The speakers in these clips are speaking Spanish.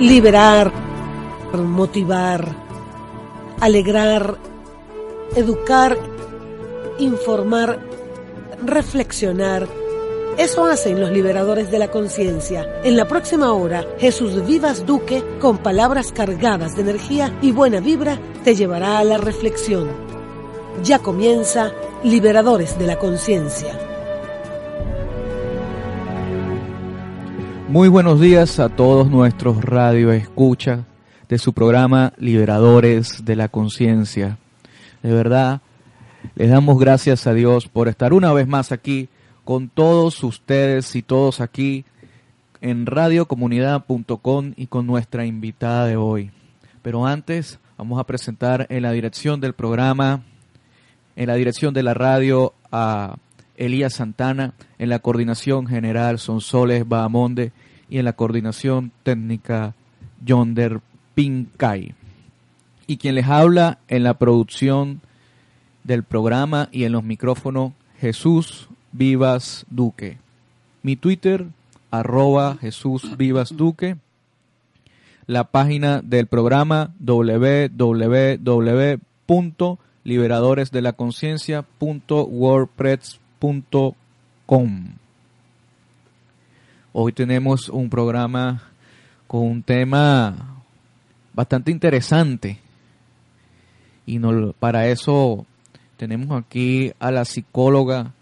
Liberar, motivar, alegrar, educar, informar, reflexionar. Eso hacen los liberadores de la conciencia. En la próxima hora, Jesús Vivas Duque, con palabras cargadas de energía y buena vibra, te llevará a la reflexión. Ya comienza Liberadores de la Conciencia. Muy buenos días a todos nuestros radio escucha de su programa Liberadores de la Conciencia. De verdad, les damos gracias a Dios por estar una vez más aquí con todos ustedes y todos aquí en radiocomunidad.com y con nuestra invitada de hoy. Pero antes vamos a presentar en la dirección del programa, en la dirección de la radio a Elías Santana, en la coordinación general Sonsoles Bahamonde y en la coordinación técnica Yonder Y quien les habla en la producción del programa y en los micrófonos Jesús Vivas Duque. Mi Twitter, arroba Jesús Vivas Duque. La página del programa www.liberadores.wordpress.com Hoy tenemos un programa con un tema bastante interesante. Y no, para eso tenemos aquí a la psicóloga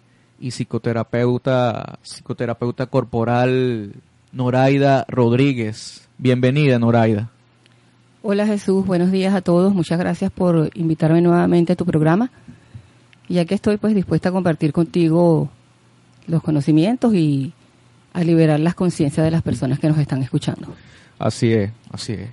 y psicoterapeuta, psicoterapeuta corporal Noraida Rodríguez. Bienvenida, Noraida. Hola Jesús, buenos días a todos. Muchas gracias por invitarme nuevamente a tu programa. Ya que estoy pues dispuesta a compartir contigo los conocimientos y a liberar las conciencias de las personas que nos están escuchando. Así es, así es.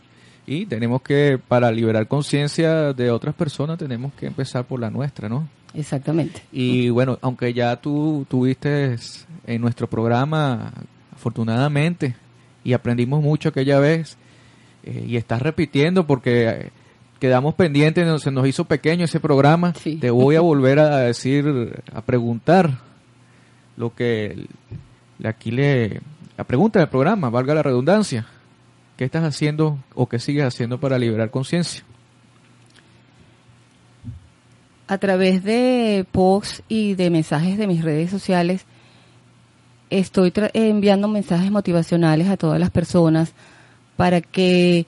Y tenemos que, para liberar conciencia de otras personas, tenemos que empezar por la nuestra, ¿no? Exactamente. Y bueno, aunque ya tú tuviste en nuestro programa, afortunadamente, y aprendimos mucho aquella vez, eh, y estás repitiendo porque eh, quedamos pendientes, se nos hizo pequeño ese programa, te voy a volver a decir, a preguntar lo que aquí le la pregunta del programa, valga la redundancia, ¿qué estás haciendo o qué sigues haciendo para liberar conciencia? A través de posts y de mensajes de mis redes sociales, estoy enviando mensajes motivacionales a todas las personas para que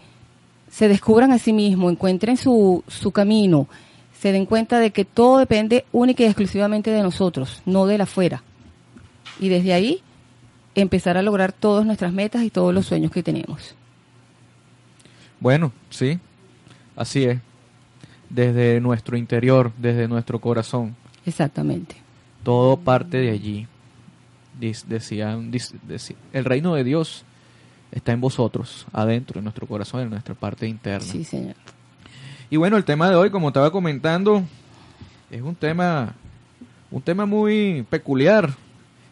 se descubran a sí mismos, encuentren su, su camino, se den cuenta de que todo depende única y exclusivamente de nosotros, no de la afuera. Y desde ahí empezar a lograr todas nuestras metas y todos los sueños que tenemos. Bueno, sí, así es. Desde nuestro interior, desde nuestro corazón. Exactamente. Todo parte de allí. Decían, el reino de Dios está en vosotros, adentro, en nuestro corazón, en nuestra parte interna. Sí, señor. Y bueno, el tema de hoy, como estaba comentando, es un tema, un tema muy peculiar,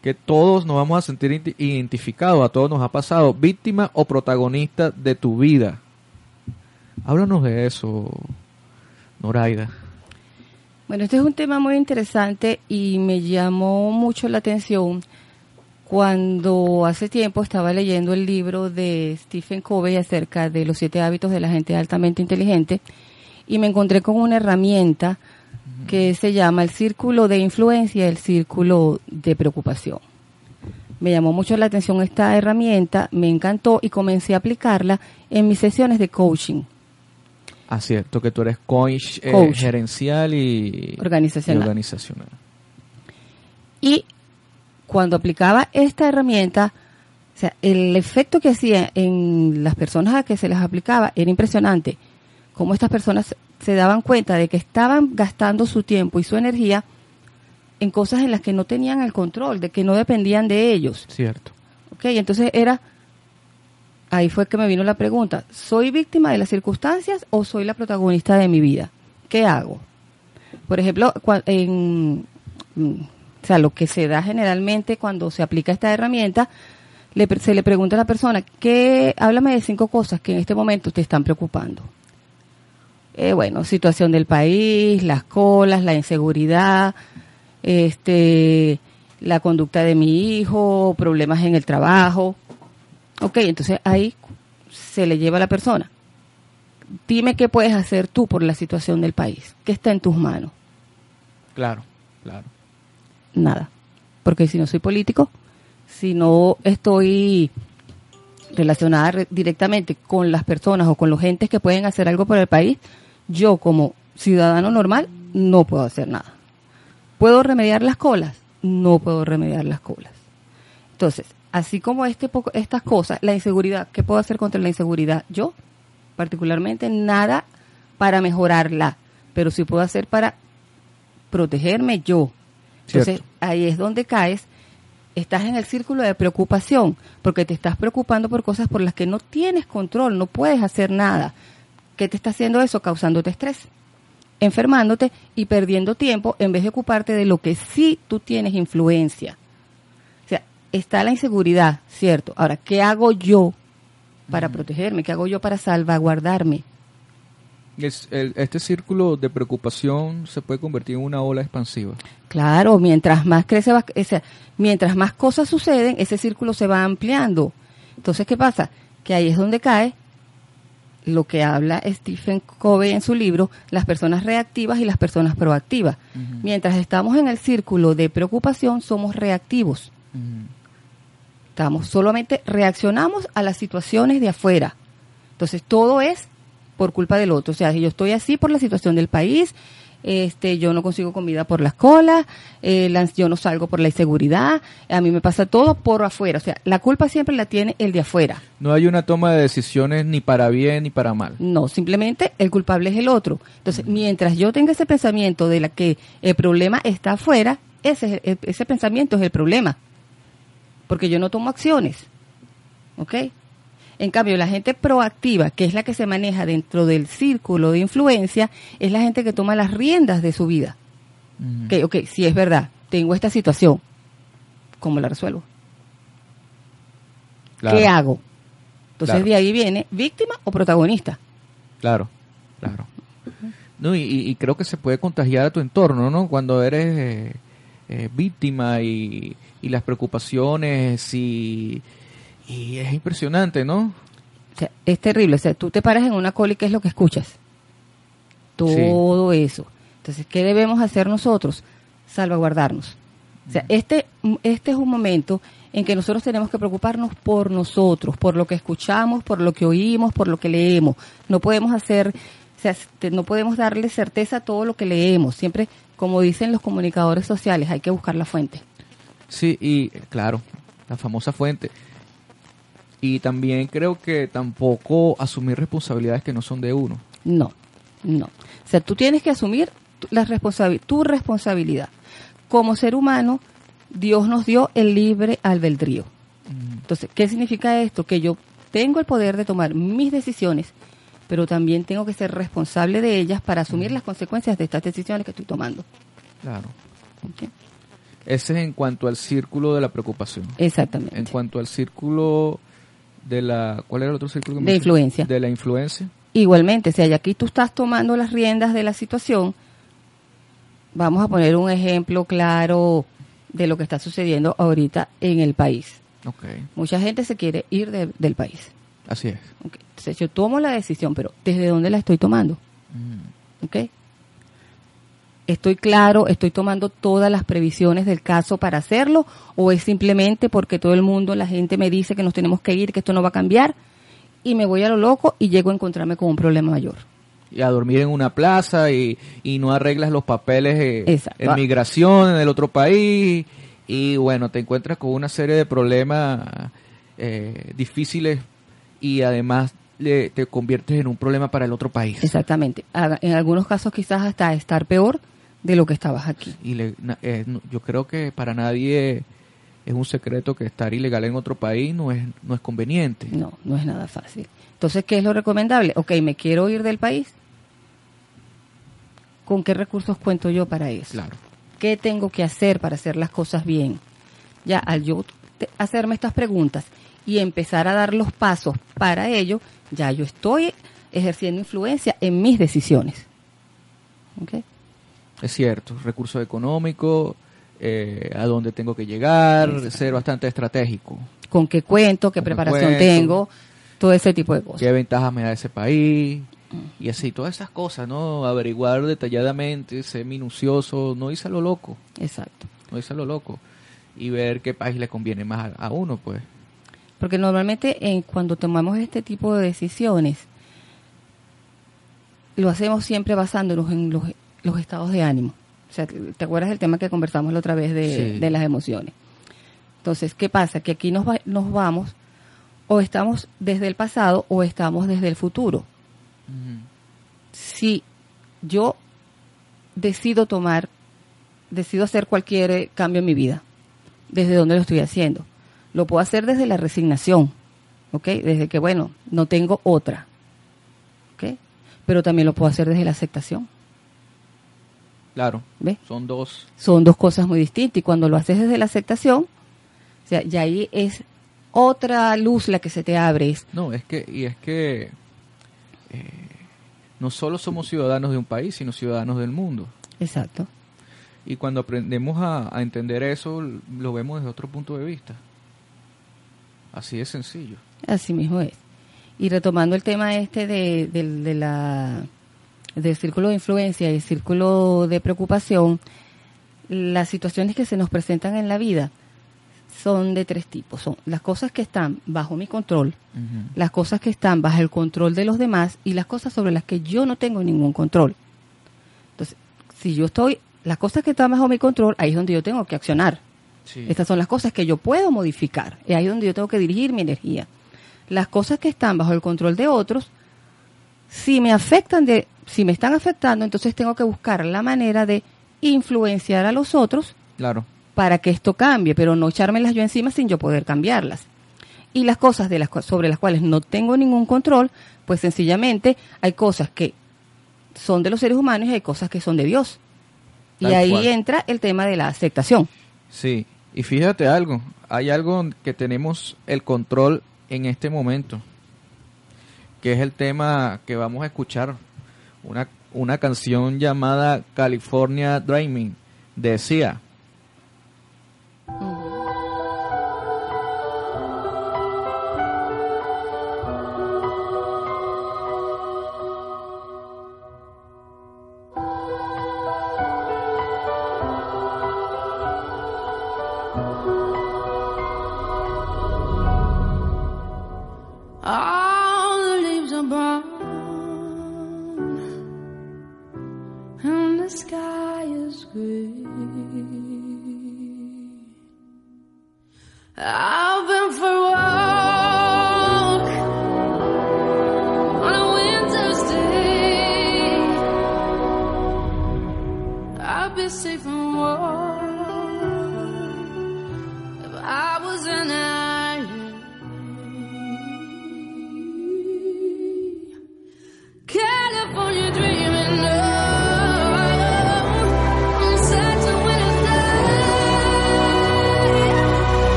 que todos nos vamos a sentir identificados, a todos nos ha pasado, víctima o protagonista de tu vida. Háblanos de eso, Noraida. Bueno, este es un tema muy interesante y me llamó mucho la atención cuando hace tiempo estaba leyendo el libro de Stephen Covey acerca de los siete hábitos de la gente altamente inteligente y me encontré con una herramienta que se llama el círculo de influencia, el círculo de preocupación. Me llamó mucho la atención esta herramienta, me encantó y comencé a aplicarla en mis sesiones de coaching. Ah, cierto, que tú eres coach, eh, Coach. gerencial y Organizacional. y organizacional. Y cuando aplicaba esta herramienta, o sea, el efecto que hacía en las personas a que se les aplicaba era impresionante. Cómo estas personas se daban cuenta de que estaban gastando su tiempo y su energía en cosas en las que no tenían el control, de que no dependían de ellos. Cierto. ¿Ok? Entonces era, ahí fue que me vino la pregunta, ¿soy víctima de las circunstancias o soy la protagonista de mi vida? ¿Qué hago? Por ejemplo, en, mm, o sea, lo que se da generalmente cuando se aplica esta herramienta, le se le pregunta a la persona, ¿qué, háblame de cinco cosas que en este momento te están preocupando. Eh, bueno, situación del país, las colas, la inseguridad, este, la conducta de mi hijo, problemas en el trabajo. Ok, entonces ahí se le lleva a la persona. Dime qué puedes hacer tú por la situación del país. ¿Qué está en tus manos? Claro, claro. Nada. Porque si no soy político, si no estoy relacionada re- directamente con las personas o con los gentes que pueden hacer algo por el país, yo como ciudadano normal no puedo hacer nada. ¿Puedo remediar las colas? No puedo remediar las colas. Entonces, así como este poco, estas cosas, la inseguridad, ¿qué puedo hacer contra la inseguridad? Yo, particularmente, nada para mejorarla, pero sí puedo hacer para protegerme yo. Entonces, Cierto. ahí es donde caes, estás en el círculo de preocupación, porque te estás preocupando por cosas por las que no tienes control, no puedes hacer nada. ¿Qué te está haciendo eso? Causándote estrés, enfermándote y perdiendo tiempo en vez de ocuparte de lo que sí tú tienes influencia. Está la inseguridad, ¿cierto? Ahora, ¿qué hago yo para protegerme? ¿Qué hago yo para salvaguardarme? Es- el- este círculo de preocupación se puede convertir en una ola expansiva. Claro, mientras más crece, va- o sea, mientras más cosas suceden, ese círculo se va ampliando. Entonces, ¿qué pasa? Que ahí es donde cae lo que habla Stephen Covey en su libro, las personas reactivas y las personas proactivas. Mientras estamos en el círculo de preocupación, somos reactivos. Estamos solamente reaccionamos a las situaciones de afuera. Entonces todo es por culpa del otro. O sea, si yo estoy así por la situación del país, este, yo no consigo comida por las colas, eh, la- yo no salgo por la inseguridad, a mí me pasa todo por afuera. O sea, la culpa siempre la tiene el de afuera. No hay una toma de decisiones ni para bien ni para mal. No, simplemente el culpable es el otro. Entonces, mientras yo tenga ese pensamiento de la que el problema está afuera, ese, es el- ese pensamiento es el problema. Porque yo no tomo acciones. ¿Ok? En cambio, la gente proactiva, que es la que se maneja dentro del círculo de influencia, es la gente que toma las riendas de su vida. Ujú. Ok, ok, si es verdad, tengo esta situación, ¿cómo la resuelvo? Claro, ¿Qué hago? Entonces, Claro. de ahí viene víctima o protagonista. Claro, claro. No, y, y- y creo que se puede contagiar a tu entorno, ¿no? Cuando eres eh, eh, víctima y, y las preocupaciones y, y es impresionante, ¿no? O sea, es terrible. O sea, tú te paras en una cola y ¿qué es lo que escuchas? Todo eso. Entonces, ¿qué debemos hacer nosotros? Salvaguardarnos. O sea, este, este es un momento en que nosotros tenemos que preocuparnos por nosotros, por lo que escuchamos, por lo que oímos, por lo que leemos. No podemos hacer, o sea, este, no podemos darle certeza a todo lo que leemos. Siempre, como dicen los comunicadores sociales, hay que buscar la fuente. Sí, y claro, la famosa fuente. Y también creo que tampoco asumir responsabilidades que no son de uno. No, no. O sea, tú tienes que asumir la responsabi- tu responsabilidad. Como ser humano, Dios nos dio el libre albedrío. Entonces, ¿qué significa esto? Que yo tengo el poder de tomar mis decisiones, pero también tengo que ser responsable de ellas para asumir las consecuencias de estas decisiones que estoy tomando. Claro. Ese es en cuanto al círculo de la preocupación. Exactamente. En cuanto al círculo de la... ¿Cuál era el otro círculo? que De mencioné? influencia. De la influencia. Igualmente, si aquí tú estás tomando las riendas de la situación, vamos a poner un ejemplo claro de lo que está sucediendo ahorita en el país. Ok, Mucha gente se quiere ir de- del país. así es. ¿ok? Entonces yo tomo la decisión, pero ¿desde dónde la estoy tomando? ¿Ok? ¿Estoy claro, estoy tomando todas las previsiones del caso para hacerlo? ¿O es simplemente porque todo el mundo, la gente me dice que nos tenemos que ir, que esto no va a cambiar? Y me voy a lo loco y llego a encontrarme con un problema mayor. y a dormir en una plaza y, y no arreglas los papeles eh, en migración en el otro país y bueno, te encuentras con una serie de problemas eh, difíciles y además le- te conviertes en un problema para el otro país. Exactamente. En algunos casos quizás hasta estar peor de lo que estabas aquí. Y le- eh, yo creo que para nadie es un secreto que estar ilegal en otro país no es, no es conveniente. No, no es nada fácil. Entonces, ¿qué es lo recomendable? Ok, me quiero ir del país. ¿Con qué recursos cuento yo para eso? Claro. ¿Qué tengo que hacer para hacer las cosas bien? Ya, al yo te- hacerme estas preguntas y empezar a dar los pasos para ello, ya yo estoy ejerciendo influencia en mis decisiones. ¿Ok? Es cierto, recursos económicos, eh, a dónde tengo que llegar, Exacto. ser bastante estratégico. ¿Con qué cuento? ¿Qué ¿Con qué preparación cuento? tengo? Todo ese tipo de cosas. qué ventajas me da ese país Mm. y así todas esas cosas, ¿no? Averiguar detalladamente, ser minucioso, no irse a lo loco, Exacto. no irse a lo loco y ver qué país le conviene más a, a uno, pues. Porque normalmente en, cuando tomamos este tipo de decisiones, lo hacemos siempre basándonos en los, los estados de ánimo. O sea, ¿te acuerdas del tema que conversamos la otra vez de, Sí. de las emociones? Entonces, ¿qué pasa? Que aquí nos, va- nos vamos o estamos desde el pasado o estamos desde el futuro. Si yo decido tomar, decido hacer cualquier eh, cambio en mi vida, ¿desde dónde lo estoy haciendo? Lo puedo hacer desde la resignación, ¿ok? Desde que, bueno, no tengo otra, ¿ok? Pero también lo puedo hacer desde la aceptación, Claro, ¿ves? son dos. Son dos cosas muy distintas y cuando lo haces desde la aceptación, o sea, ya ahí es otra luz la que se te abre, No, es que, y es que eh, no solo somos ciudadanos de un país, sino ciudadanos del mundo. exacto, Y cuando aprendemos a, a entender eso, lo vemos desde otro punto de vista. Así de sencillo. así mismo es. Y retomando el tema este de, de la del círculo de influencia y el círculo de preocupación, las situaciones que se nos presentan en la vida son de tres tipos. Son las cosas que están bajo mi control, las cosas que están bajo el control de los demás y las cosas sobre las que yo no tengo ningún control. Entonces, si yo estoy, las cosas que están bajo mi control, ahí es donde yo tengo que accionar. Sí. Estas son las cosas que yo puedo modificar. Y ahí es donde yo tengo que dirigir mi energía. Las cosas que están bajo el control de otros, si me afectan de, si me están afectando, entonces tengo que buscar la manera de influenciar a los otros Claro. para que esto cambie, pero no echármelas yo encima sin yo poder cambiarlas. Y las cosas de las sobre las cuales no tengo ningún control, pues sencillamente hay cosas que son de los seres humanos y hay cosas que son de Dios. Y ahí cual. entra el tema de la aceptación. Sí. Y fíjate algo, hay algo que tenemos el control en este momento, que es el tema que vamos a escuchar, una, una canción llamada California Dreaming, decía, All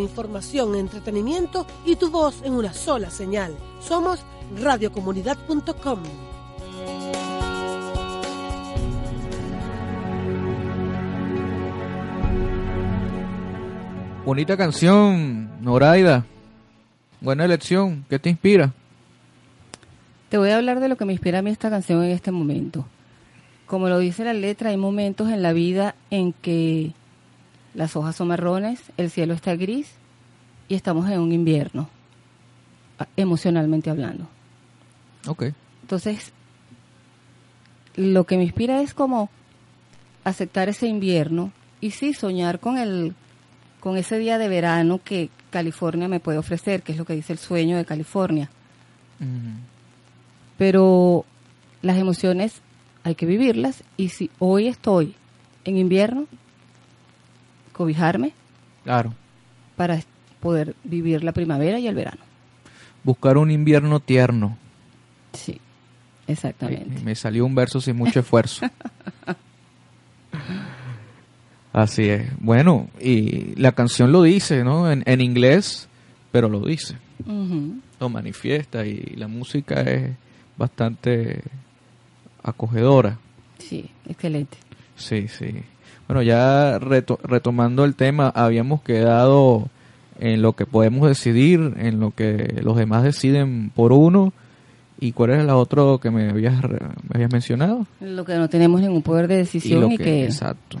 información, entretenimiento y tu voz en una sola señal. Somos radiocomunidad.com. Bonita canción, Noraida. Buena elección. ¿Qué te inspira? Te voy a hablar de lo que me inspira a mí esta canción en este momento. Como lo dice la letra, hay momentos en la vida en que las hojas son marrones, el cielo está gris y estamos en un invierno, emocionalmente hablando. Ok. Entonces, lo que me inspira es como aceptar ese invierno y sí soñar con el con ese día de verano que California me puede ofrecer, que es lo que dice el sueño de California. Pero las emociones hay que vivirlas y si hoy estoy en invierno, cobijarme Claro. para poder vivir la primavera y el verano. Buscar un invierno tierno. Sí, exactamente. y me salió un verso sin mucho esfuerzo. Así es. Bueno, y la canción lo dice, ¿no? En, en inglés, pero lo dice. Lo manifiesta y la música es bastante acogedora. Sí, excelente. Sí, sí. Bueno, ya reto- retomando el tema, habíamos quedado en lo que podemos decidir, en lo que los demás deciden por uno. ¿Y cuál era el otro que me habías, me habías mencionado? Lo que no tenemos ningún poder de decisión lo y que, Exacto.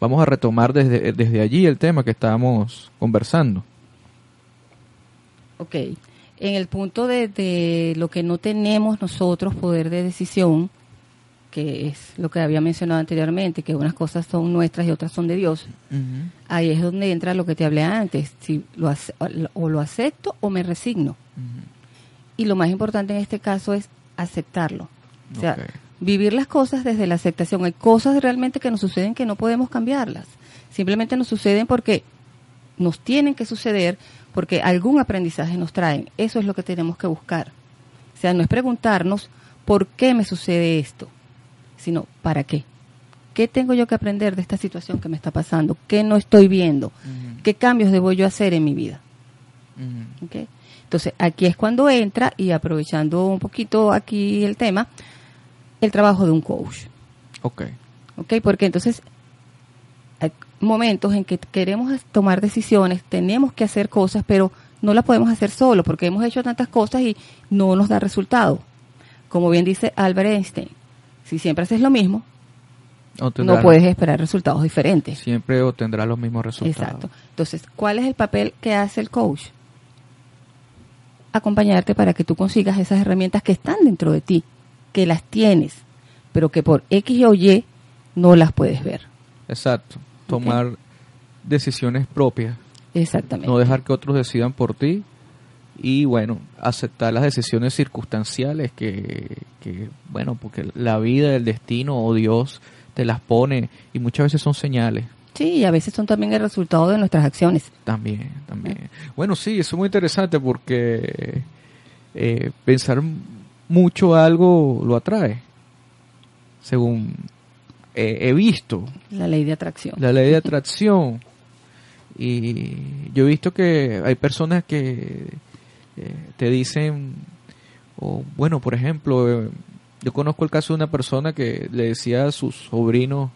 Vamos a retomar desde, desde allí el tema que estábamos conversando. ok, en el punto de, de lo que no tenemos nosotros poder de decisión, que es lo que había mencionado anteriormente, que unas cosas son nuestras y otras son de Dios, ahí es donde entra lo que te hablé antes, si lo o lo acepto o me resigno. Y lo más importante en este caso es aceptarlo. O sea, vivir las cosas desde la aceptación. Hay cosas realmente que nos suceden que no podemos cambiarlas. Simplemente nos suceden porque nos tienen que suceder, porque algún aprendizaje nos traen. Eso es lo que tenemos que buscar. O sea, no es preguntarnos por qué me sucede esto, sino para qué. ¿Qué tengo yo que aprender de esta situación que me está pasando? ¿Qué no estoy viendo? ¿Qué cambios debo yo hacer en mi vida? Entonces, aquí es cuando entra, y aprovechando un poquito aquí el tema, el trabajo de un coach. Ok. ¿ok? Porque entonces hay momentos en que queremos tomar decisiones, tenemos que hacer cosas, pero no las podemos hacer solo, porque hemos hecho tantas cosas y no nos da resultado. Como bien dice Albert Einstein, si siempre haces lo mismo, no puedes esperar resultados diferentes. Siempre obtendrá los mismos resultados. Exacto. Entonces, ¿cuál es el papel que hace el coach? Acompañarte para que tú consigas esas herramientas que están dentro de ti, que las tienes, pero que por X o Y no las puedes ver. Exacto. Tomar decisiones propias. Exactamente. No dejar que otros decidan por ti. Y bueno, aceptar las decisiones circunstanciales que, que, bueno, porque la vida, el destino o Dios te las pone y muchas veces son señales. Sí, y a veces son también el resultado de nuestras acciones. También, también. Bueno, sí, eso es muy interesante porque eh, pensar mucho algo lo atrae, según eh, he visto La ley de atracción. la ley de atracción. Y yo he visto que hay personas que eh, te dicen, o bueno, por ejemplo, eh, yo conozco el caso de una persona que le decía a sus sobrinos,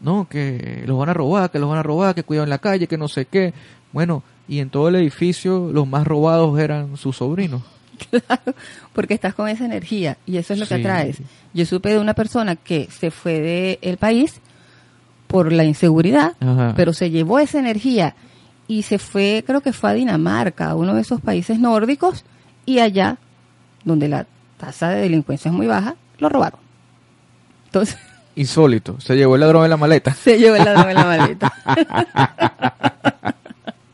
no, que los van a robar, que los van a robar, que cuidan la calle, que no sé qué. Bueno, y en todo el edificio los más robados eran sus sobrinos. Porque estás con esa energía y eso es lo que atraes. Yo supe de una persona que se fue del país por la inseguridad, Ajá. pero se llevó esa energía y se fue, creo que fue a Dinamarca, a uno de esos países nórdicos, y allá, donde la tasa de delincuencia es muy baja, lo robaron. Entonces, Insólito, se llevó el ladrón en la maleta. se llevó el ladrón en la maleta.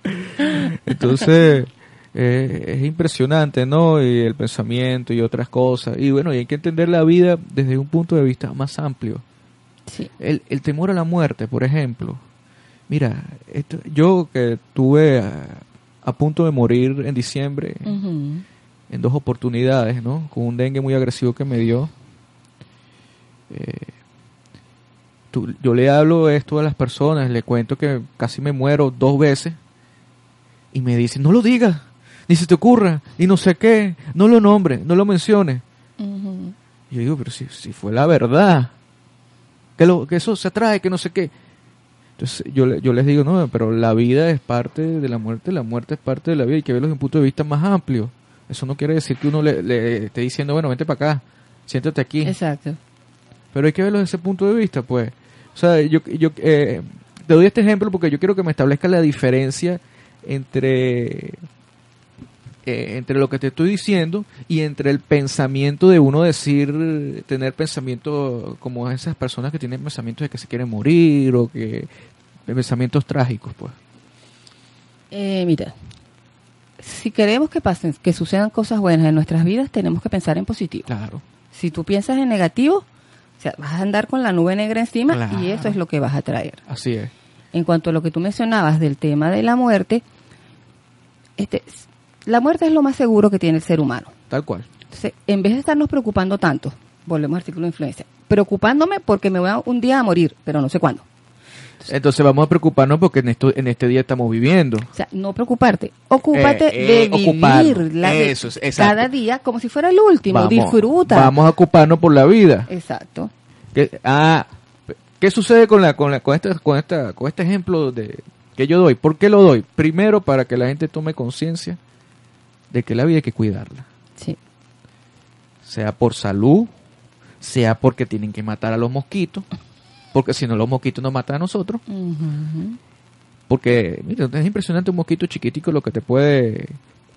Entonces, eh, es impresionante, ¿no? Y el pensamiento y otras cosas. Y bueno, y hay que entender la vida desde un punto de vista más amplio. Sí. El, el temor a la muerte, por ejemplo. Mira, esto- yo que estuve a, a punto de morir en diciembre, en dos oportunidades, ¿no? Con un dengue muy agresivo que me dio. Eh, tú- yo le hablo esto a las personas, le cuento que casi me muero dos veces y me dice, no lo digas, ni se te ocurra, y no sé qué, no lo nombres, no lo menciones. Yo digo, pero si, si fue la verdad, que, lo, que eso se atrae, que no sé qué. Entonces yo, yo les digo, no, pero la vida es parte de la muerte, la muerte es parte de la vida, hay que verlo desde un punto de vista más amplio. Eso no quiere decir que uno le, le esté diciendo, bueno, vente para acá, siéntate aquí. Exacto. Pero hay que verlo desde ese punto de vista, pues. O sea, yo, yo eh, te doy este ejemplo porque yo quiero que me establezca la diferencia entre eh, entre lo que te estoy diciendo y entre el pensamiento de uno decir, tener pensamiento como esas personas que tienen pensamientos de que se quieren morir o que pensamientos trágicos, pues. Eh, mira, si queremos que pasen, que sucedan cosas buenas en nuestras vidas, tenemos que pensar en positivo. Claro. Si tú piensas en negativo, o sea, vas a andar con la nube negra encima Claro. y eso es lo que vas a traer. Así es. En cuanto a lo que tú mencionabas del tema de la muerte, este, la muerte es lo más seguro que tiene el ser humano. Tal cual. Entonces, en vez de estarnos preocupando tanto, volvemos al artículo de influencia, preocupándome porque me voy a un día a morir, pero no sé cuándo. Entonces vamos a preocuparnos porque en, esto, en este día estamos viviendo. O sea, no preocuparte, ocúpate Eh, de eh, vivir la Eso cada día como si fuera el último, disfruta. Vamos a ocuparnos por la vida. Exacto. ¿Qué, ah, ¿qué sucede con la con la con esta con esta con este ejemplo de que yo doy? ¿Por qué lo doy? Primero para que la gente tome conciencia de que la vida hay que cuidarla, Sí. sea por salud, sea porque tienen que matar a los mosquitos, porque si no los mosquitos nos matan a nosotros, porque mira, es impresionante un mosquito chiquitico lo que te puede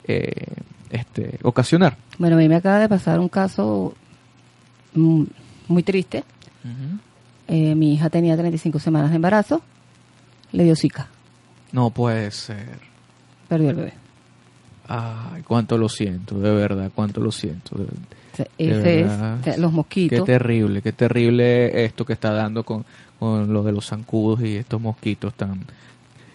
eh, este ocasionar. Bueno, a mí me acaba de pasar un caso mm, muy triste. Eh, mi hija tenía 35 semanas de embarazo, le dio zika, No puede ser. perdió el bebé. Ay, cuánto lo siento, de verdad, cuánto lo siento. de- O sea, De ese es verdad. los Qué mosquitos. terrible, qué terrible esto que está dando con, con lo de los zancudos y estos mosquitos tan...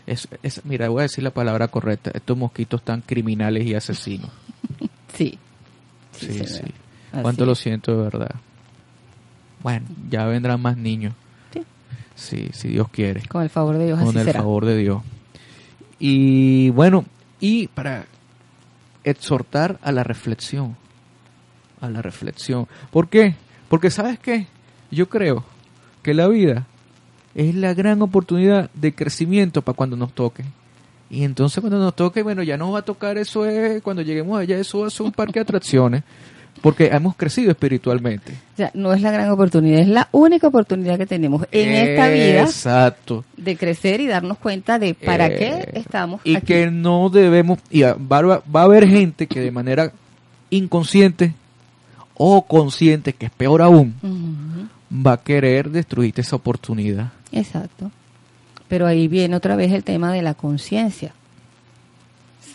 Es, es, mira, voy a decir la palabra correcta, estos mosquitos tan criminales y asesinos. Sí. Sí, Sí, Cuánto lo siento de verdad. Bueno, ya vendrán más niños. Sí. Sí, si Dios quiere. Con el favor de Dios, con así el será. favor de Dios. Y bueno, y para exhortar a la reflexión, a la reflexión. ¿Por qué? Porque sabes qué, yo creo que la vida es la gran oportunidad de crecimiento para cuando nos toque. Y entonces cuando nos toque, bueno, ya nos va a tocar eso es, cuando lleguemos allá, eso va a ser un parque de atracciones, porque hemos crecido espiritualmente. O sea, no es la gran oportunidad, es la única oportunidad que tenemos en esta vida Exacto. de crecer y darnos cuenta de para Eh, qué estamos y aquí. que no debemos y va, va- a haber gente que de manera inconsciente o consciente que es peor aún va a querer destruirte esa oportunidad Exacto. Pero ahí viene otra vez el tema de la conciencia.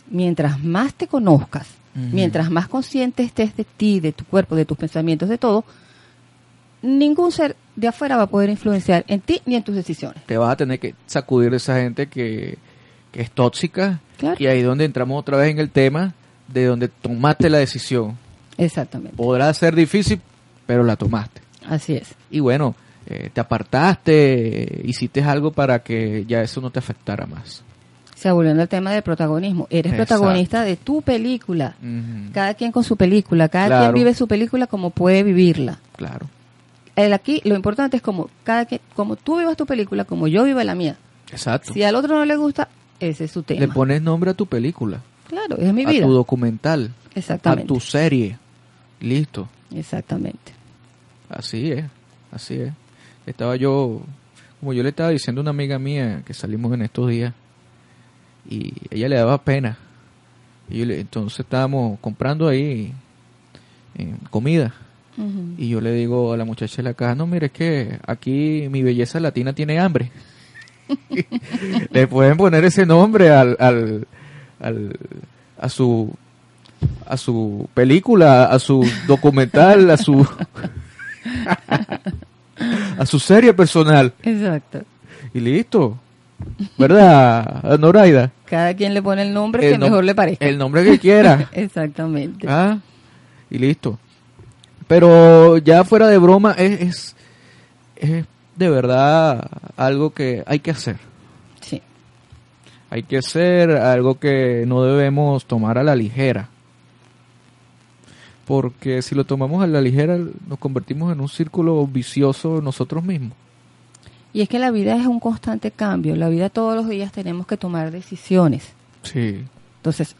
Mientras más te conozcas, Mientras más consciente estés de ti, de tu cuerpo, de tus pensamientos, de todo, ningún ser de afuera va a poder influenciar en ti ni en tus decisiones. te vas a tener que sacudir de esa gente que, que es tóxica Claro. y ahí es donde entramos otra vez en el tema de donde tomaste la decisión Exactamente. podrá ser difícil pero la tomaste Así es. y bueno eh, te apartaste eh, hiciste algo para que ya eso no te afectara más O sea, volviendo al tema del protagonismo. Eres Exacto. protagonista de tu película. Cada quien con su película. Cada Claro. quien vive su película como puede vivirla. claro El aquí lo importante es como cada quien, como tú vivas tu película, como yo vivo la mía. exacto Si al otro no le gusta, ese es su tema. Le pones nombre a tu película, Claro, es mi a vida. tu documental, a Exactamente. tu serie. Listo. Exactamente. Así es, así es. Estaba yo, como yo le estaba diciendo a una amiga mía que salimos en estos días, y ella le daba pena. Y yo le- entonces estábamos comprando ahí eh, comida. Y yo le digo a la muchacha de la caja, no, mire, es que aquí mi belleza latina tiene hambre. le pueden poner ese nombre al, al, al- a su a su película, a su documental, a su a su serie personal Exacto. y listo. ¿Verdad, Noraida? Cada quien le pone el nombre El que mejor le parezca. El nombre que quiera. Exactamente. Ah, y listo. Pero ya fuera de broma, es, es, es de verdad algo que hay que hacer. Sí. Hay que ser algo que no debemos tomar a la ligera. Porque si lo tomamos a la ligera nos convertimos en un círculo vicioso nosotros mismos. Y es que la vida es un constante cambio. La vida todos los días tenemos que tomar decisiones. Sí. Entonces,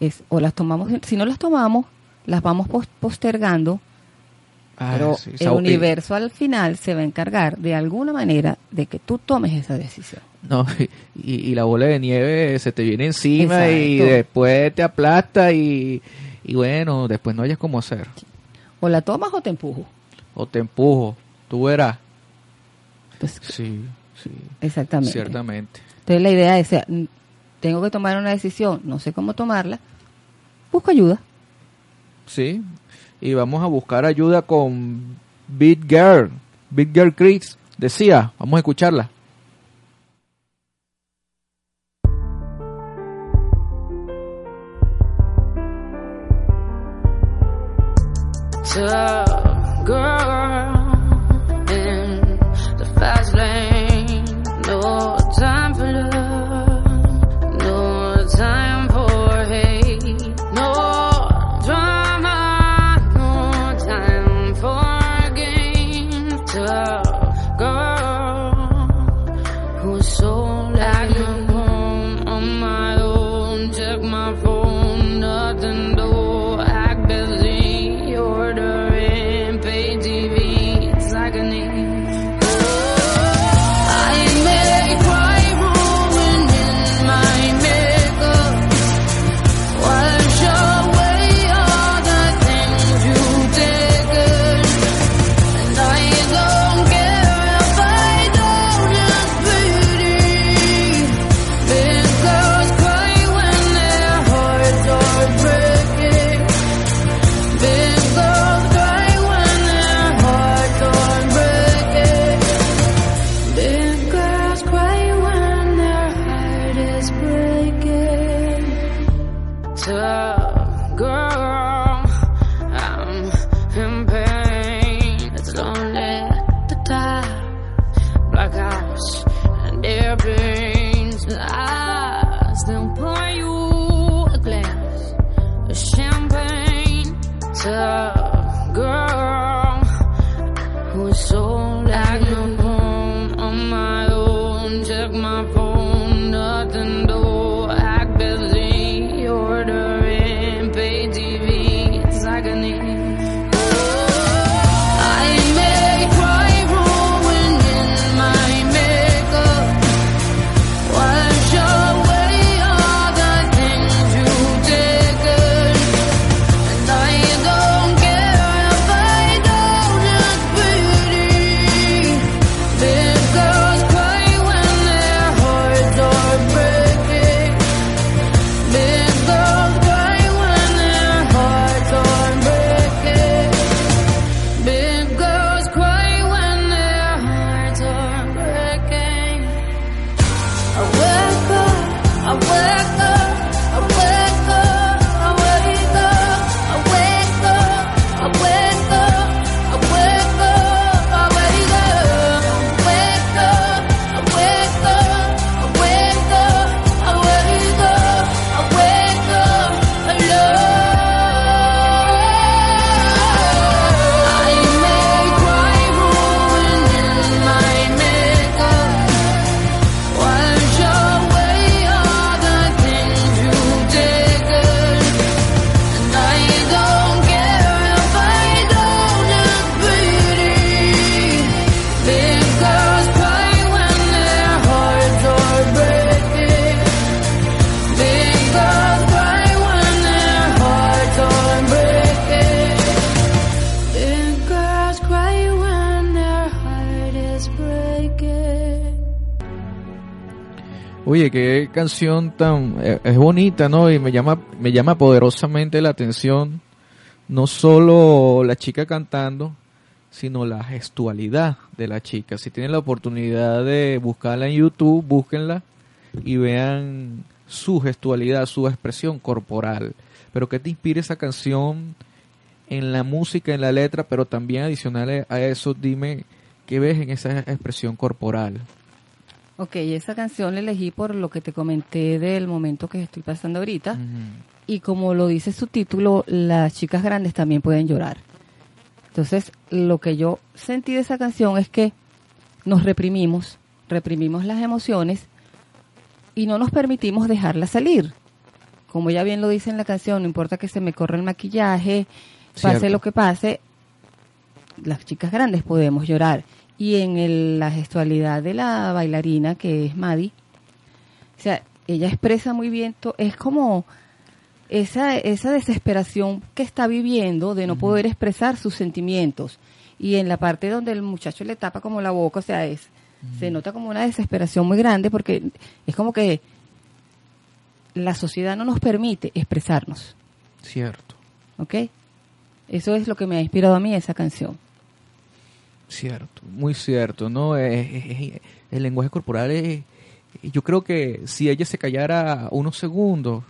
es, o las tomamos, si no las tomamos, las vamos pos- postergando, Ah, pero sí, el universo al final se va a encargar de alguna manera de que tú tomes esa decisión. No, y, y la bola de nieve se te viene encima y después te aplasta y, y bueno, después no hayas cómo hacer. O la tomas o te empujo. O te empujo, tú verás. Entonces, Sí, sí, exactamente. ciertamente. Entonces la idea es, tengo que tomar una decisión, no sé cómo tomarla, busco ayuda. Sí, y vamos a buscar ayuda con Beat Girl, Beat Girl Chris. Decía, vamos a escucharla. Tough girl fast lane. No time for love. Canción tan eh, es bonita, ¿no? Y me llama me llama poderosamente la atención no solo la chica cantando, sino la gestualidad de la chica. Si tienen la oportunidad de buscarla en YouTube, búsquenla y vean su gestualidad, su expresión corporal. Pero ¿qué te inspira esa canción en la música, en la letra, pero también adicional a eso, dime qué ves en esa expresión corporal? Ok, esa canción la elegí por lo que te comenté del momento que estoy pasando ahorita. Y como lo dice su título, las chicas grandes también pueden llorar. Entonces, lo que yo sentí de esa canción es que nos reprimimos, reprimimos las emociones y no nos permitimos dejarlas salir. Como ya bien lo dice en la canción, no importa que se me corra el maquillaje, pase Cierto. lo que pase, las chicas grandes podemos llorar. Y en el- la gestualidad de la bailarina, que es Maddie, o sea, ella expresa muy bien, to- es como esa, esa desesperación que está viviendo de no poder expresar sus sentimientos. Y en la parte donde el muchacho le tapa como la boca, o sea, es, se nota como una desesperación muy grande porque es como que la sociedad no nos permite expresarnos, Cierto, ¿ok? Eso es lo que me ha inspirado a mí esa canción. Cierto, muy cierto, ¿no? Es- es- es- el lenguaje corporal es, yo creo que si ella se callara unos segundos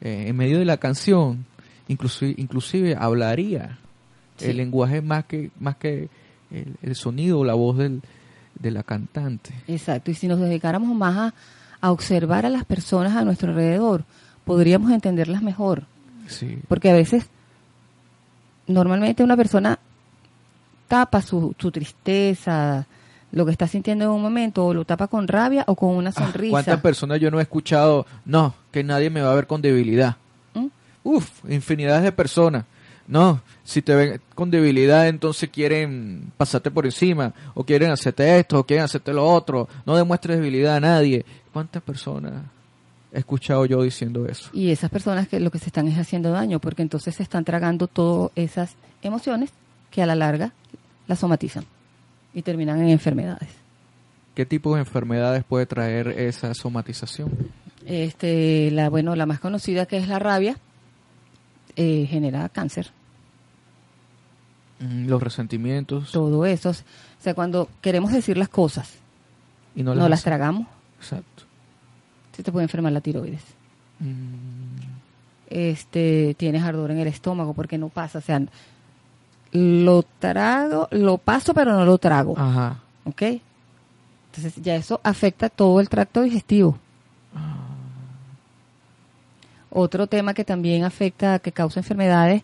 eh, en medio de la canción, inclusive, inclusive hablaría Sí. el lenguaje más que más que el, el sonido o la voz del, de la cantante. Exacto, y si nos dedicáramos más a, a observar a las personas a nuestro alrededor, podríamos entenderlas mejor. Sí, Porque a veces, normalmente una persona tapa su, su tristeza, lo que está sintiendo en un momento, o lo tapa con rabia o con una Ah, sonrisa. ¿Cuántas personas yo no he escuchado? No, que nadie me va a ver con debilidad. ¿Mm? Uf, infinidades de personas. No, si te ven con debilidad, entonces quieren pasarte por encima, o quieren hacerte esto, o quieren hacerte lo otro. No demuestres debilidad a nadie. ¿Cuántas personas he escuchado yo diciendo eso? Y esas personas que lo que se están es haciendo daño, porque entonces se están tragando todas esas emociones que a la larga las somatizan y terminan en enfermedades. ¿Qué tipo de enfermedades puede traer esa somatización? Este, la bueno, la más conocida que es la rabia eh, genera cáncer. Mm, Los resentimientos. Todo eso, o sea, cuando queremos decir las cosas, Y no no, las las tragamos, Exacto. se te puede enfermar la tiroides. Mm, Este, tienes ardor en el estómago porque no pasa, o sea, lo trago, lo paso pero no lo trago, Ajá. ¿ok? Entonces ya eso afecta todo el tracto digestivo. Otro tema que también afecta, que causa enfermedades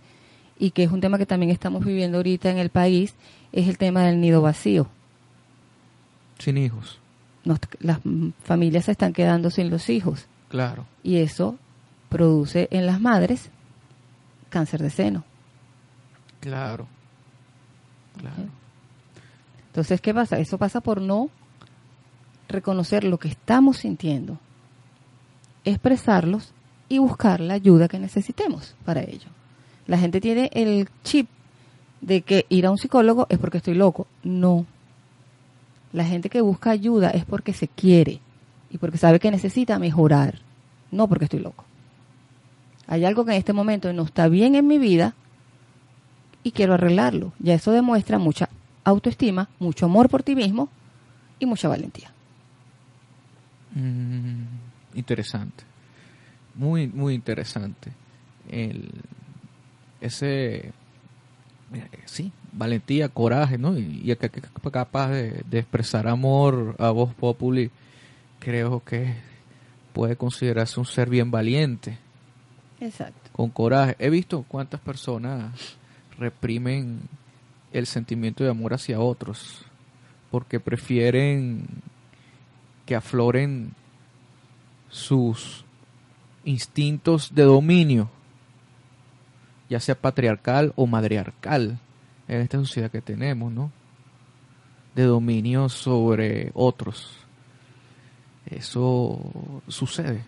y que es un tema que también estamos viviendo ahorita en el país, es el tema del nido vacío. Sin hijos. Nos- las familias se están quedando sin los hijos Claro. y eso produce en las madres cáncer de seno. Claro. Claro. Entonces, ¿qué pasa? Eso pasa por no reconocer lo que estamos sintiendo, expresarlos y buscar la ayuda que necesitemos para ello. La gente tiene el chip de que ir a un psicólogo es porque estoy loco. No. La gente que busca ayuda es porque se quiere y porque sabe que necesita mejorar, no porque estoy loco. Hay algo que en este momento no está bien en mi vida y quiero arreglarlo. Ya eso demuestra mucha autoestima, mucho amor por ti mismo y mucha valentía. Mm, interesante. Muy, muy interesante. El, ese, sí, valentía, coraje, ¿no? Y, y capaz de, de expresar amor a voz populi, creo que puede considerarse un ser bien valiente, Exacto. con coraje. He visto cuántas personas reprimen el sentimiento de amor hacia otros porque prefieren que afloren sus instintos de dominio, ya sea patriarcal o matriarcal, en esta sociedad que tenemos, ¿no? De dominio sobre otros. Eso sucede.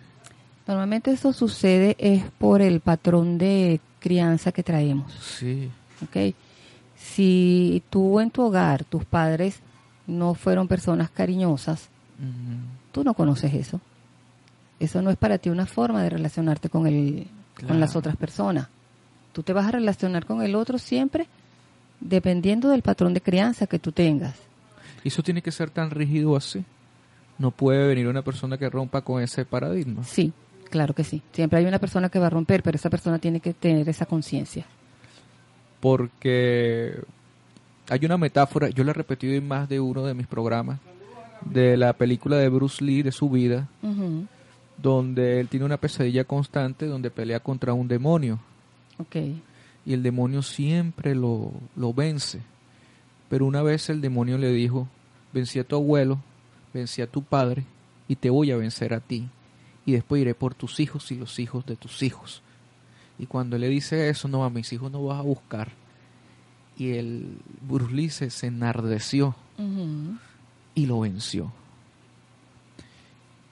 Normalmente eso sucede es por el patrón de crianza que traemos. Sí. ¿Ok? Si tú en tu hogar, tus padres no fueron personas cariñosas, Ujú. tú no conoces eso. Eso no es para ti una forma de relacionarte con el, con las otras personas. Tú te vas a relacionar con el otro siempre dependiendo del patrón de crianza que tú tengas. ¿Y eso tiene que ser tan rígido así? No puede venir una persona que rompa con ese paradigma. Sí, claro que sí. Siempre hay una persona que va a romper, pero esa persona tiene que tener esa conciencia. Porque hay una metáfora, yo la he repetido en más de uno de mis programas, de la película de Bruce Lee, de su vida, donde él tiene una pesadilla constante donde pelea contra un demonio y el demonio siempre lo, lo vence. Pero una vez el demonio le dijo, vencí a tu abuelo, vencí a tu padre y te voy a vencer a ti. Y después iré por tus hijos y los hijos de tus hijos. Y cuando le dice eso, no, a mis hijos no vas a buscar. Y el Bruce Lee se, se enardeció y lo venció.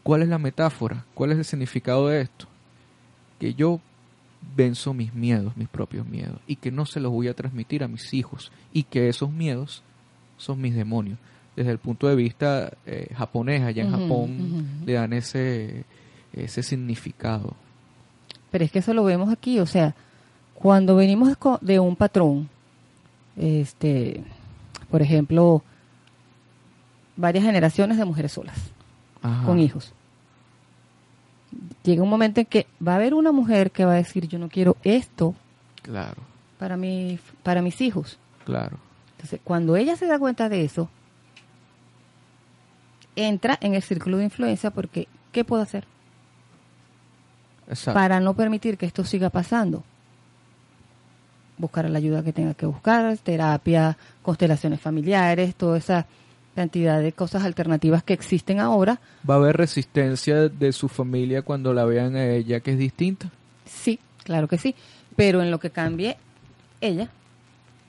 ¿Cuál es la metáfora? ¿Cuál es el significado de esto? Que yo venzo mis miedos, mis propios miedos, y que no se los voy a transmitir a mis hijos, y que esos miedos son mis demonios. Desde el punto de vista eh, japonés, allá en Japón le dan ese, ese significado. Pero es que eso lo vemos aquí, o sea, cuando venimos de un patrón, este, por ejemplo, varias generaciones de mujeres solas, Ajá. con hijos. Llega un momento en que va a haber una mujer que va a decir, yo no quiero esto Claro, para, mi, para mis hijos. claro. Entonces, cuando ella se da cuenta de eso, entra en el círculo de influencia porque, ¿qué puedo hacer? Exacto. para no permitir que esto siga pasando. Buscar la ayuda que tenga que buscar, terapia, constelaciones familiares, toda esa cantidad de cosas alternativas que existen ahora. ¿Va a haber resistencia de su familia cuando la vean a ella que es distinta? Sí, claro que sí. Pero en lo que cambie ella,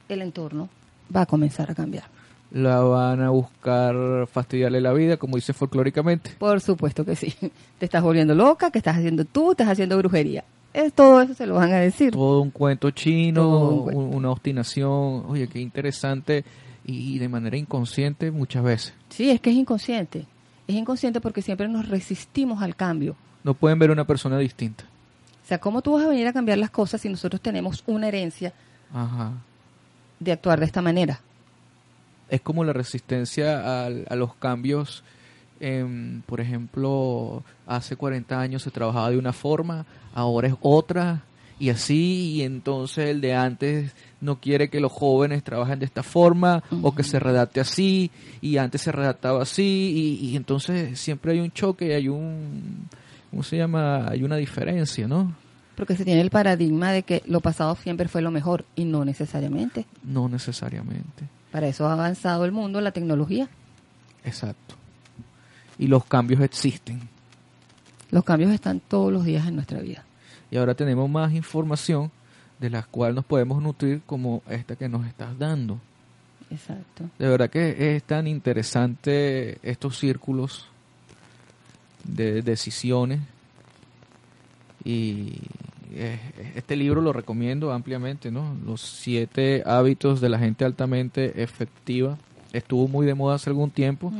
el entorno va a comenzar a cambiar. La van a buscar fastidiarle la vida, como dice folclóricamente. Por supuesto que sí. Te estás volviendo loca, que estás haciendo tú, estás haciendo brujería. Es, todo eso se lo van a decir. Todo un cuento chino, un cuento. una obstinación, oye, qué interesante, y, de manera inconsciente muchas veces. Sí, es que es inconsciente. Es inconsciente porque siempre nos resistimos al cambio. No pueden ver una persona distinta. O sea, ¿cómo tú vas a venir a cambiar las cosas si nosotros tenemos una herencia Ajá. de actuar de esta manera? Es como la resistencia al- a, los cambios. em, por ejemplo, hace 40 años se trabajaba de una forma, ahora es otra, y así, y entonces el de antes no quiere que los jóvenes trabajen de esta forma, o que se redacte así, y antes se redactaba así, y, y entonces siempre hay un choque, y hay un, ¿cómo se llama? Hay una diferencia, ¿no? Porque se tiene el paradigma de que lo pasado siempre fue lo mejor y no necesariamente. No necesariamente. Para eso ha avanzado el mundo, la tecnología. Exacto. Y los cambios existen. Los cambios están todos los días en nuestra vida. Y ahora tenemos más información de la cual nos podemos nutrir como esta que nos estás dando. Exacto. De verdad que es tan interesante estos círculos de decisiones. Y eh, este libro lo recomiendo ampliamente, ¿no? Los siete hábitos de la gente altamente efectiva. Estuvo muy de moda hace algún tiempo,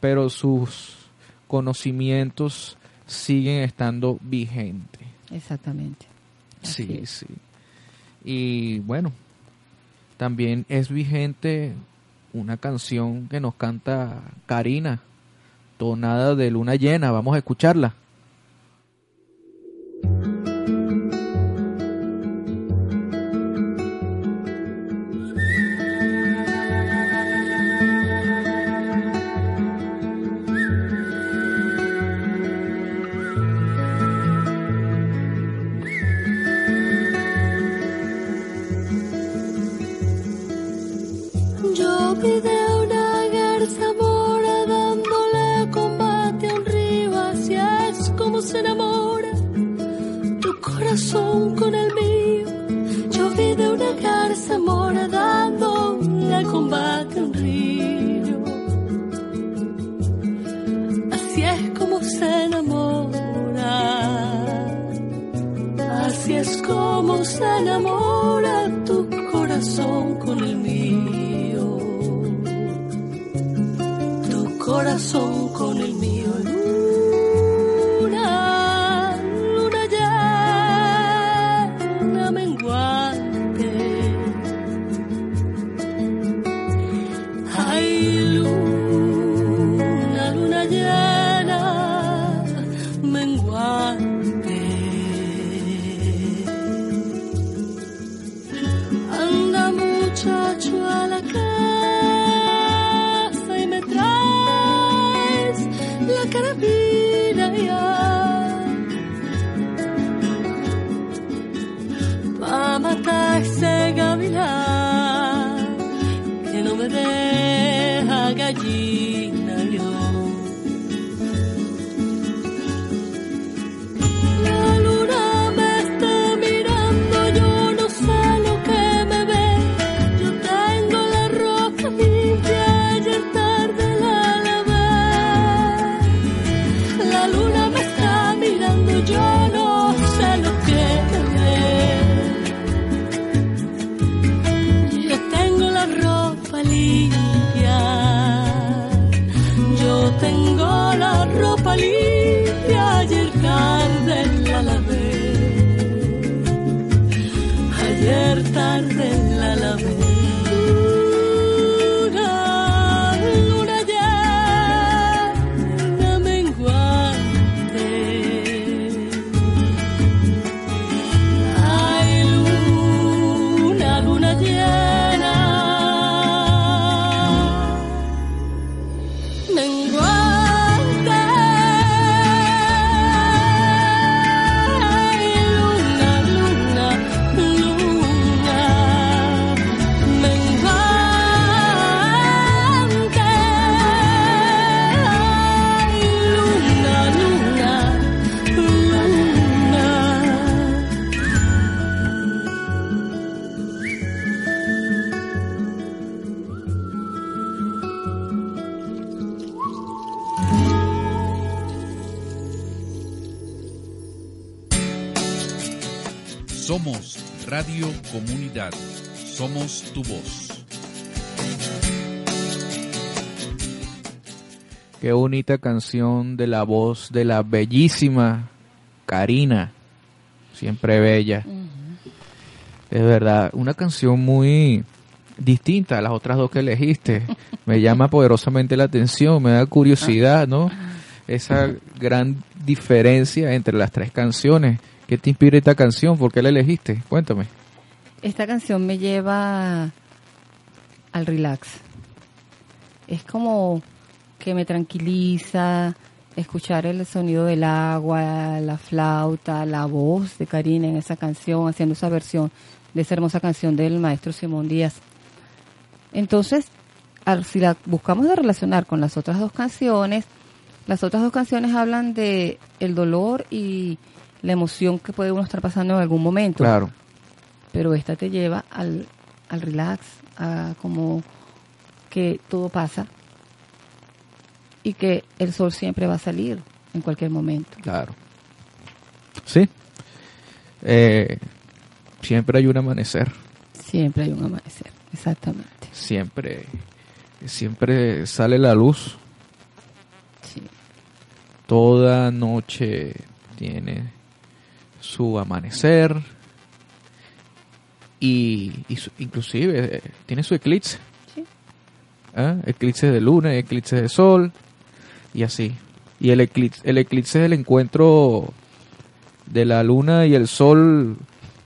pero sus conocimientos siguen estando vigentes. Exactamente. Así Sí, es. sí. Y bueno, también es vigente una canción que nos canta Karina, tonada de luna llena. Vamos a escucharla. Radio Comunidad. Somos tu voz. Qué bonita canción de la voz de la bellísima Karina. Siempre bella. Es verdad, una canción muy distinta a las otras dos que elegiste. Me llama poderosamente la atención, me da curiosidad, ¿no? Esa gran diferencia entre las tres canciones. ¿Qué te inspira esta canción? ¿Por qué la elegiste? Cuéntame. Esta canción me lleva al relax. Es como que me tranquiliza escuchar el sonido del agua, la flauta, la voz de Karina en esa canción, haciendo esa versión de esa hermosa canción del maestro Simón Díaz. Entonces, si la buscamos de relacionar con las otras dos canciones, las otras dos canciones hablan de el dolor y la emoción que puede uno estar pasando en algún momento Claro, pero esta te lleva al, al relax, a como que todo pasa y que el sol siempre va a salir en cualquier momento. claro. Sí. Eh, siempre hay un amanecer. Siempre hay un amanecer, exactamente. Siempre, siempre sale la luz. Sí. Toda noche tiene su amanecer y, y su- inclusive eh, tiene su eclipse. Sí. ¿Ah? Eclipse de luna, eclipse de sol y así. Y el eclipse, el eclipse es el encuentro de la luna y el sol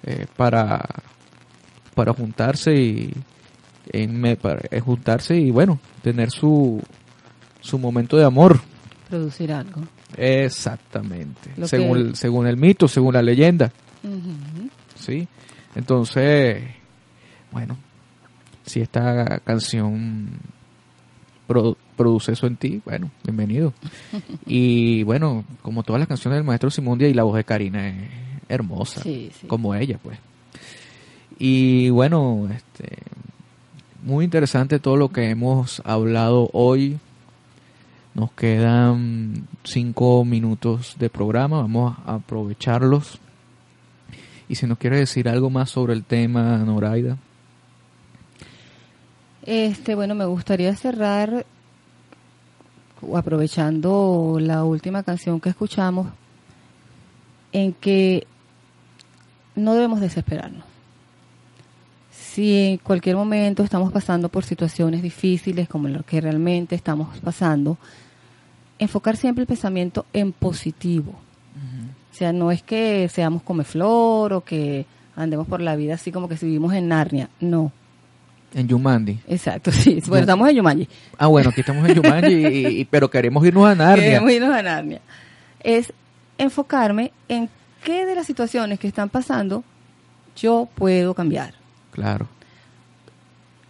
eh, para para juntarse y en para eh, juntarse y bueno tener su su momento de amor Producir algo. Exactamente. Lo según que- según el mito según la leyenda. Sí entonces bueno si esta canción pro- produce eso en ti bueno bienvenido. Y bueno como todas las canciones del maestro Simón Díaz y la voz de Karina es hermosa Sí, sí. como ella pues. Y bueno este muy interesante todo lo que hemos hablado hoy nos quedan cinco minutos de programa vamos a aprovecharlos y si nos quiere decir algo más sobre el tema Noraida Este, bueno, me gustaría cerrar aprovechando la última canción que escuchamos en que no debemos desesperarnos. Si en cualquier momento estamos pasando por situaciones difíciles como lo que realmente estamos pasando, enfocar siempre el pensamiento en positivo. O sea, no es que seamos come flor o que andemos por la vida así como que si vivimos en Narnia, no. en Yumandi Exacto, sí. Bueno, estamos en Yumanji. ah bueno aquí estamos en Yumanji y- y- pero queremos irnos a Narnia Queremos irnos a Narnia. Es enfocarme en qué de las situaciones que están pasando yo puedo cambiar. Claro.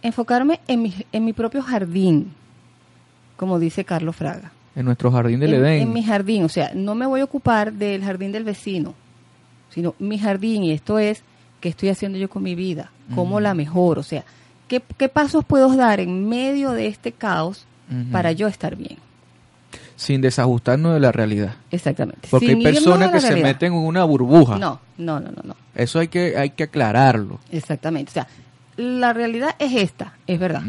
Enfocarme en mi, en mi propio jardín, como dice Carlos Fraga. En nuestro jardín del en, Edén. en mi jardín, o sea, no me voy a ocupar del jardín del vecino, sino mi jardín, y esto es qué estoy haciendo yo con mi vida, cómo Ujú. la mejoro, o sea, ¿qué, qué pasos puedo dar en medio de este caos para yo estar bien. Sin desajustarnos de la realidad. Exactamente. Porque Sin hay personas que se meten en una burbuja. No, no, no, no, no. Eso hay que, hay que aclararlo. Exactamente. O sea, la realidad es esta, es verdad.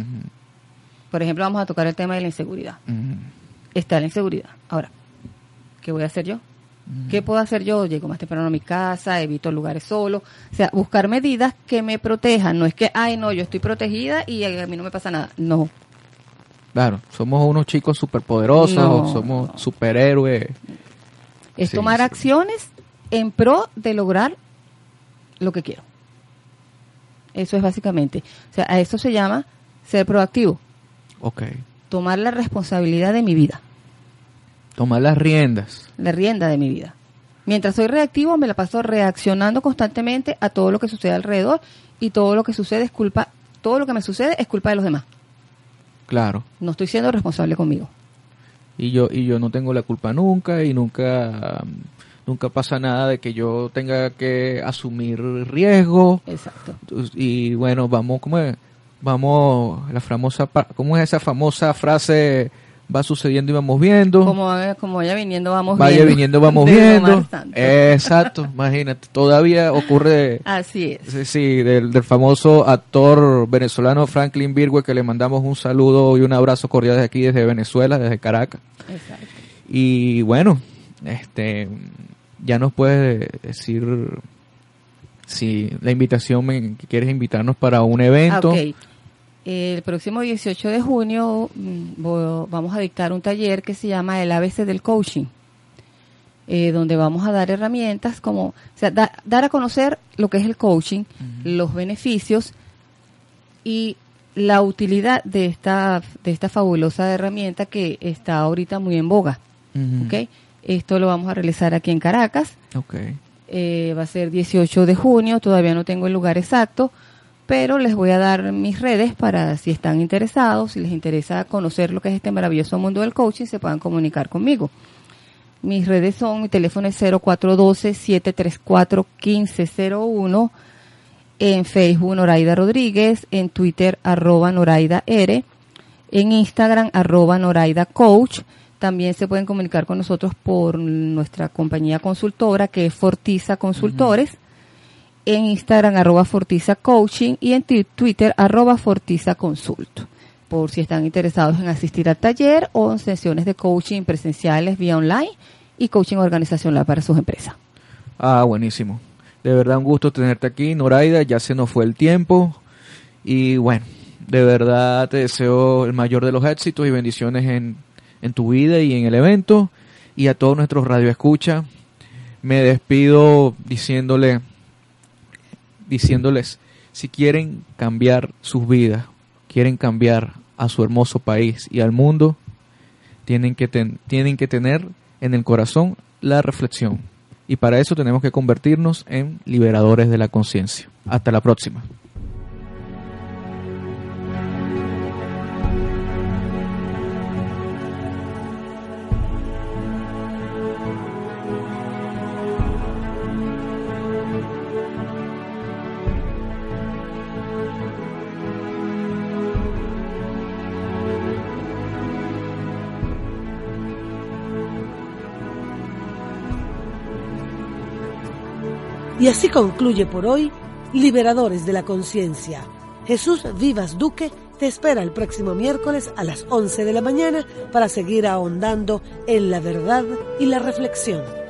Por ejemplo, vamos a tocar el tema de la inseguridad. Está la inseguridad. Ahora, ¿qué voy a hacer yo? ¿Qué puedo hacer yo? Llego más temprano a mi casa, evito lugares solos. O sea, buscar medidas que me protejan. No es que, ay, no, yo estoy protegida y a mí no me pasa nada. No. Claro, somos unos chicos superpoderosos, No, somos no. superhéroes. Es Sí, tomar sí. acciones en pro de lograr lo que quiero. Eso es básicamente. O sea, a eso se llama ser proactivo. Ok. Tomar la responsabilidad de mi vida. Tomar las riendas. la rienda de mi vida. Mientras soy reactivo, me la paso reaccionando constantemente a todo lo que sucede alrededor y todo lo que sucede es culpa, todo lo que me sucede es culpa de los demás. Claro. No estoy siendo responsable conmigo. Y yo, y yo no tengo la culpa nunca y nunca, nunca pasa nada de que yo tenga que asumir riesgo. Exacto. Y bueno, vamos, ¿cómo es? Vamos, la famosa, ¿cómo es esa famosa frase? Va sucediendo y vamos viendo. Como, vaya- como vaya viniendo, vamos Vaya viendo. viniendo, vamos De viendo. Exacto, imagínate. Todavía ocurre, Así es. sí, sí, del, del famoso actor venezolano Franklin Virgüe, que le mandamos un saludo y un abrazo cordial desde aquí, desde Venezuela, desde Caracas. Exacto. Y bueno, este, ya nos puedes decir si la invitación, me- quieres invitarnos para un evento. Ah. El próximo 18 de junio mm, vamos a dictar un taller que se llama el ABC del coaching, eh, donde vamos a dar herramientas como, o sea, da- dar a conocer lo que es el coaching, los beneficios y la utilidad de esta, de esta fabulosa herramienta que está ahorita muy en boga. Ujú. ¿ok? Esto lo vamos a realizar aquí en Caracas. Ok. Eh, va a ser 18 de junio, todavía no tengo el lugar exacto, pero les voy a dar mis redes para si están interesados, si les interesa conocer lo que es este maravilloso mundo del coaching, se puedan comunicar conmigo. Mis redes son, mi teléfono es 0412-734-1501, en Facebook Noraida Rodríguez, en Twitter arroba Noraida R, en Instagram arroba Noraida Coach. También se pueden comunicar con nosotros por nuestra compañía consultora que es Fortiza Consultores. En Instagram arroba Fortiza Coaching y en Twitter arroba Fortiza Consult. Por si están interesados en asistir al taller o en sesiones de coaching presenciales vía online y coaching organizacional para sus empresas. Ah, buenísimo. De verdad un gusto tenerte aquí, Noraida. Ya se nos fue el tiempo. Y bueno, de verdad te deseo el mayor de los éxitos y bendiciones en, en tu vida y en el evento. Y a todos nuestros radioescuchas, me despido diciéndole, diciéndoles, si quieren cambiar sus vidas, quieren cambiar a su hermoso país y al mundo, tienen que, ten- tienen que tener en el corazón la reflexión. Y para eso tenemos que convertirnos en liberadores de la conciencia. Hasta la próxima. Y así concluye por hoy Liberadores de la Conciencia. Jesús Vivas Duque te espera el próximo miércoles a las 11 de la mañana para seguir ahondando en la verdad y la reflexión.